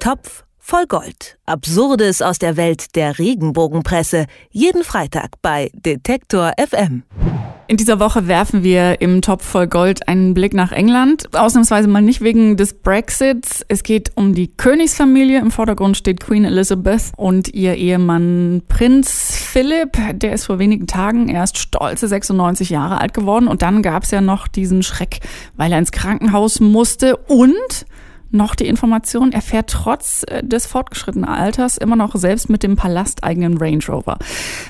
Topf voll Gold. Absurdes aus der Welt der Regenbogenpresse. Jeden Freitag bei Detektor FM. In dieser Woche werfen wir im Topf voll Gold einen Blick nach England. Ausnahmsweise mal nicht wegen des Brexits. Es geht um die Königsfamilie. Im Vordergrund steht Queen Elizabeth und ihr Ehemann Prinz Philip. Der ist vor wenigen Tagen erst stolze 96 Jahre alt geworden. Und dann gab es ja noch diesen Schreck, weil er ins Krankenhaus musste und noch die Information, er fährt trotz äh, des fortgeschrittenen Alters immer noch selbst mit dem palasteigenen Range Rover.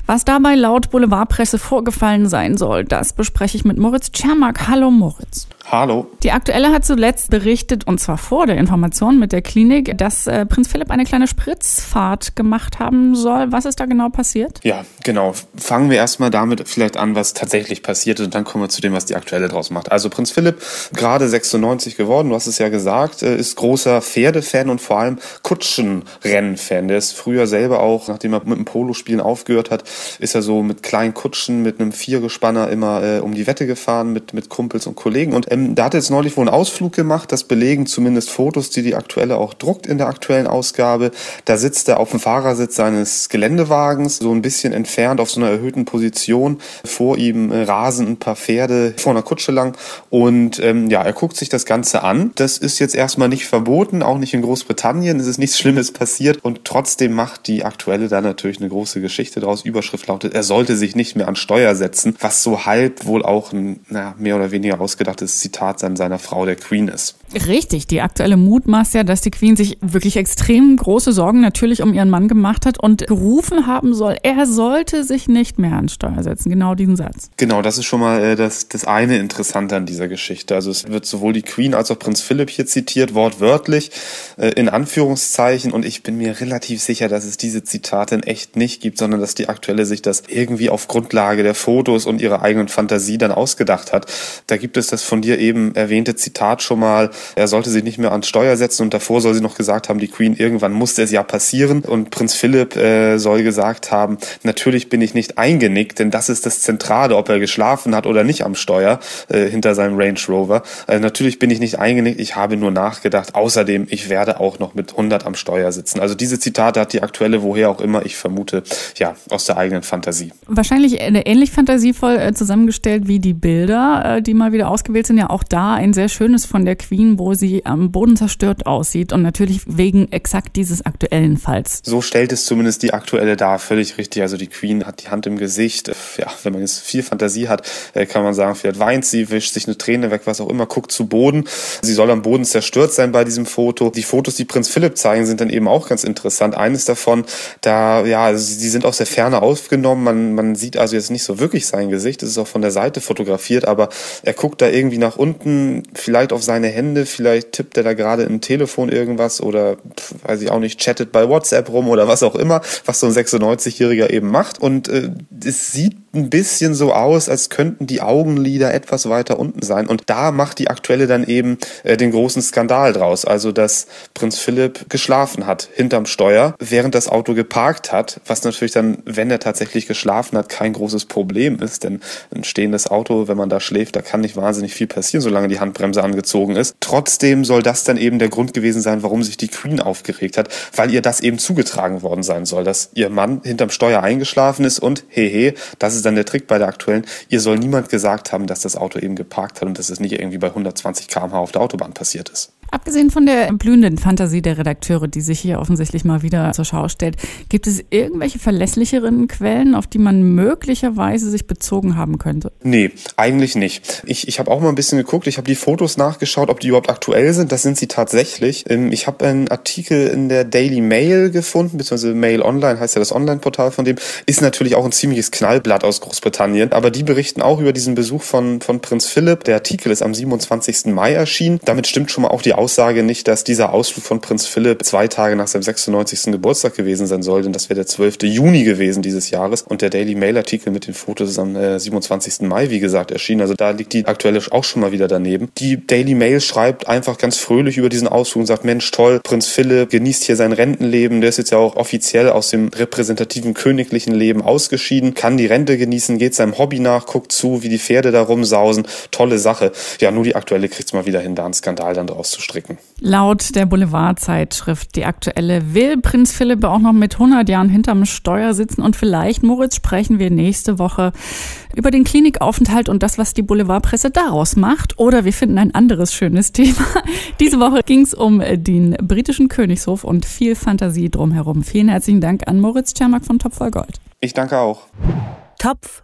Was dabei laut Boulevardpresse vorgefallen sein soll, das bespreche ich mit Moritz Czermak. Hallo Moritz. Hallo. Die Aktuelle hat zuletzt berichtet, und zwar vor der Information mit der Klinik, dass äh, Prinz Philipp eine kleine Spritzfahrt gemacht haben soll. Was ist da genau passiert? Ja, genau. Fangen wir erstmal damit vielleicht an, was tatsächlich passiert ist, und dann kommen wir zu dem, was die Aktuelle draus macht. Also Prinz Philipp, gerade 96 geworden, du hast es ja gesagt, äh, ist großer Pferdefan und vor allem Kutschenrennfan. Der ist früher selber auch, nachdem er mit dem Polospielen aufgehört hat, ist er so mit kleinen Kutschen, mit einem Viergespanner immer äh, um die Wette gefahren mit, mit Kumpels und Kollegen. Und ähm, ähm, da hat jetzt neulich wohl einen Ausflug gemacht, das belegen zumindest Fotos, die die aktuelle auch druckt in der aktuellen Ausgabe. Da sitzt er auf dem Fahrersitz seines Geländewagens, so ein bisschen entfernt auf so einer erhöhten Position. Vor ihm rasen ein paar Pferde vor einer Kutsche lang und ähm, ja, er guckt sich das Ganze an. Das ist jetzt erstmal nicht verboten, auch nicht in Großbritannien. Es ist nichts Schlimmes passiert und trotzdem macht die aktuelle da natürlich eine große Geschichte draus. Überschrift lautet, er sollte sich nicht mehr an Steuer setzen, was so halb wohl auch ein na, mehr oder weniger ausgedachtes Zitat an seiner Frau, der Queen, ist. Richtig, die aktuelle Mut maßt ja, dass die Queen sich wirklich extrem große Sorgen natürlich um ihren Mann gemacht hat und gerufen haben soll, er sollte sich nicht mehr an Steuer setzen. Genau diesen Satz. Genau, das ist schon mal äh, das, das eine Interessante an dieser Geschichte. Also es wird sowohl die Queen als auch Prinz Philipp hier zitiert, wortwörtlich, äh, in Anführungszeichen. Und ich bin mir relativ sicher, dass es diese Zitate in echt nicht gibt, sondern dass die aktuelle sich das irgendwie auf Grundlage der Fotos und ihrer eigenen Fantasie dann ausgedacht hat. Da gibt es das von dir eben erwähnte Zitat schon mal, er sollte sich nicht mehr ans Steuer setzen und davor soll sie noch gesagt haben, die Queen, irgendwann musste es ja passieren und Prinz Philipp äh, soll gesagt haben, natürlich bin ich nicht eingenickt, denn das ist das Zentrale, ob er geschlafen hat oder nicht am Steuer äh, hinter seinem Range Rover. Äh, natürlich bin ich nicht eingenickt, ich habe nur nachgedacht. Außerdem, ich werde auch noch mit 100 am Steuer sitzen. Also diese Zitate hat die aktuelle, woher auch immer, ich vermute, ja, aus der eigenen Fantasie. Wahrscheinlich ähnlich fantasievoll äh, zusammengestellt wie die Bilder, äh, die mal wieder ausgewählt sind ja auch da ein sehr schönes von der Queen, wo sie am Boden zerstört aussieht und natürlich wegen exakt dieses aktuellen Falls. So stellt es zumindest die aktuelle dar, völlig richtig. Also die Queen hat die Hand im Gesicht. Ja, wenn man jetzt viel Fantasie hat, äh, kann man sagen, vielleicht weint sie, wischt sich eine Träne weg, was auch immer, guckt zu Boden. Sie soll am Boden zerstört sein bei diesem Foto. Die Fotos, die Prinz Philipp zeigen, sind dann eben auch ganz interessant. Eines davon, da, ja, sie sind aus der Ferne aufgenommen. Man, man sieht also jetzt nicht so wirklich sein Gesicht. Es ist auch von der Seite fotografiert, aber er guckt da irgendwie nach unten, vielleicht auf seine Hände, vielleicht tippt er da gerade im Telefon irgendwas oder weiß ich auch nicht, chattet bei WhatsApp rum oder was auch immer, was so ein 96-Jähriger eben macht. Und äh, es sieht ein bisschen so aus, als könnten die Augenlider etwas weiter unten sein. Und da macht die aktuelle dann eben äh, den großen Skandal draus. Also, dass Prinz Philipp geschlafen hat hinterm Steuer, während das Auto geparkt hat, was natürlich dann, wenn er tatsächlich geschlafen hat, kein großes Problem ist. Denn ein stehendes Auto, wenn man da schläft, da kann nicht wahnsinnig viel passieren, solange die Handbremse angezogen ist. Trotzdem soll das dann eben der Grund gewesen sein, warum sich die Queen aufgeregt hat, weil ihr das eben zugetragen worden sein soll, dass ihr Mann hinterm Steuer eingeschlafen ist und hehe, das ist dann der Trick bei der aktuellen. Ihr soll niemand gesagt haben, dass das Auto eben geparkt hat und dass es nicht irgendwie bei 120 km/h auf der Autobahn passiert ist. Abgesehen von der blühenden Fantasie der Redakteure, die sich hier offensichtlich mal wieder zur Schau stellt, gibt es irgendwelche verlässlicheren Quellen, auf die man möglicherweise sich bezogen haben könnte? Nee, eigentlich nicht. Ich, ich habe auch mal ein bisschen geguckt, ich habe die Fotos nachgeschaut, ob die überhaupt aktuell sind. Das sind sie tatsächlich. Ähm, ich habe einen Artikel in der Daily Mail gefunden, beziehungsweise Mail Online heißt ja das Online-Portal von dem. Ist natürlich auch ein ziemliches Knallblatt aus Großbritannien, aber die berichten auch über diesen Besuch von, von Prinz Philipp. Der Artikel ist am 27. Mai erschienen. Damit stimmt schon mal auch die Aussage nicht, dass dieser Ausflug von Prinz Philipp zwei Tage nach seinem 96. Geburtstag gewesen sein soll, denn das wäre der 12. Juni gewesen dieses Jahres. Und der Daily Mail Artikel mit den Fotos am äh, 27. Mai, wie gesagt, erschienen. Also da liegt die aktuelle auch schon mal wieder daneben. Die Daily Mail schreibt einfach ganz fröhlich über diesen Ausflug und sagt, Mensch, toll, Prinz Philipp genießt hier sein Rentenleben. Der ist jetzt ja auch offiziell aus dem repräsentativen königlichen Leben ausgeschieden, kann die Rente genießen, geht seinem Hobby nach, guckt zu, wie die Pferde da rumsausen. Tolle Sache. Ja, nur die aktuelle kriegt es mal wieder hin, da einen Skandal dann draus zu stricken. Laut der Boulevardzeitschrift Die Aktuelle will Prinz Philipp auch noch mit 100 Jahren hinterm Steuer sitzen und vielleicht, Moritz, sprechen wir nächste Woche über den Klinikaufenthalt und das, was die Boulevardpresse daraus macht. Oder wir finden ein anderes schönes Thema. Diese Woche ging es um den britischen Königshof und viel Fantasie drumherum. Vielen herzlichen Dank an Moritz Czermak von Topf voll Gold. Ich danke auch. Topf